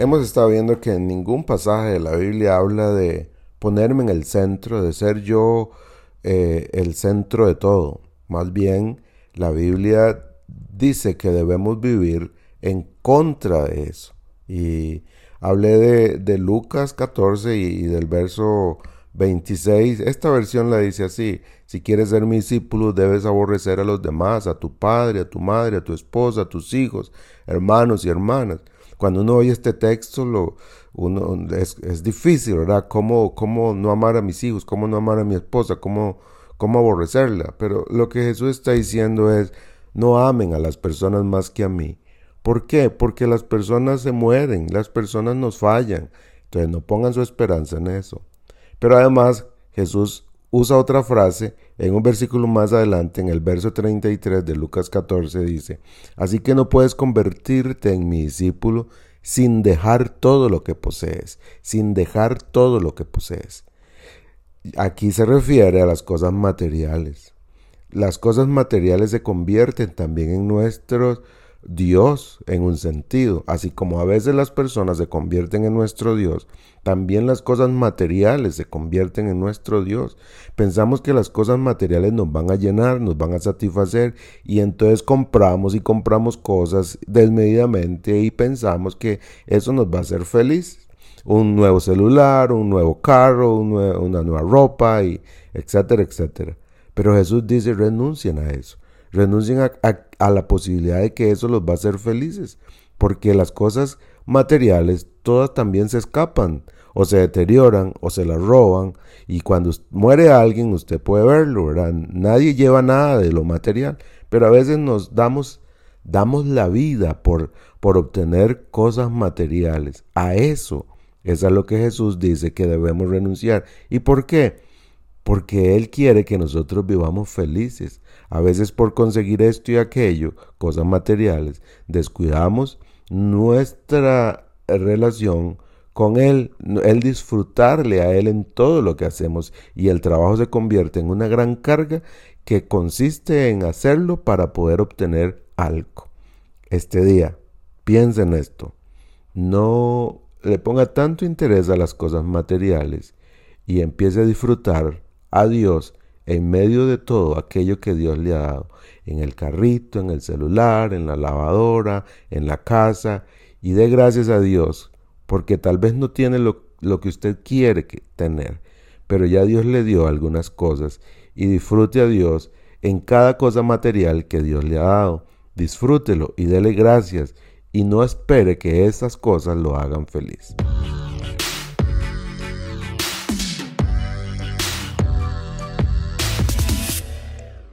Hemos estado viendo que en ningún pasaje de la Biblia habla de ponerme en el centro, de ser yo eh, el centro de todo. Más bien, la Biblia dice que debemos vivir en contra de eso. Y hablé de, Lucas 14 y, del verso 26. Esta versión la dice así, si quieres ser mi discípulo debes aborrecer a los demás, a tu padre, a tu madre, a tu esposa, a tus hijos, hermanos y hermanas. Cuando uno oye este texto, es, difícil, ¿verdad? ¿Cómo, ¿Cómo no amar a mis hijos? ¿Cómo no amar a mi esposa? ¿Cómo, ¿Cómo aborrecerla? Pero lo que Jesús está diciendo es, no amen a las personas más que a mí. ¿Por qué? Porque las personas se mueren, las personas nos fallan. Entonces no pongan su esperanza en eso. Pero además Jesús usa otra frase en un versículo más adelante, en el verso 33 de Lucas 14, dice, Así que no puedes convertirte en mi discípulo sin dejar todo lo que posees, sin dejar todo lo que posees. Aquí se refiere a las cosas materiales. Las cosas materiales se convierten también en nuestros Dios en un sentido, así como a veces las personas se convierten en nuestro Dios, también las cosas materiales se convierten en nuestro Dios. Pensamos que las cosas materiales nos van a llenar, nos van a satisfacer y entonces compramos y compramos cosas desmedidamente y pensamos que eso nos va a hacer feliz. Un nuevo celular, un nuevo carro, una nueva ropa, y etcétera, etcétera. Pero Jesús dice, renuncien a eso renuncien a, la posibilidad de que eso los va a hacer felices, porque las cosas materiales todas también se escapan, o se deterioran, o se las roban, y cuando muere alguien usted puede verlo, ¿verdad? Nadie lleva nada de lo material, pero a veces nos damos, damos la vida por, por obtener cosas materiales. A eso es a lo que Jesús dice que debemos renunciar. ¿Y por qué? Porque Él quiere que nosotros vivamos felices. A veces por conseguir esto y aquello, cosas materiales, descuidamos nuestra relación con Él, el disfrutarle a Él en todo lo que hacemos y el trabajo se convierte en una gran carga que consiste en hacerlo para poder obtener algo. Este día, piensa en esto, no le ponga tanto interés a las cosas materiales y empiece a disfrutar a Dios en medio de todo aquello que Dios le ha dado, en el carrito, en el celular, en la lavadora, en la casa, y dé gracias a Dios, porque tal vez no tiene lo, que usted quiere tener, pero ya Dios le dio algunas cosas, y disfrute a Dios en cada cosa material que Dios le ha dado. Disfrútelo y dele gracias, y no espere que esas cosas lo hagan feliz.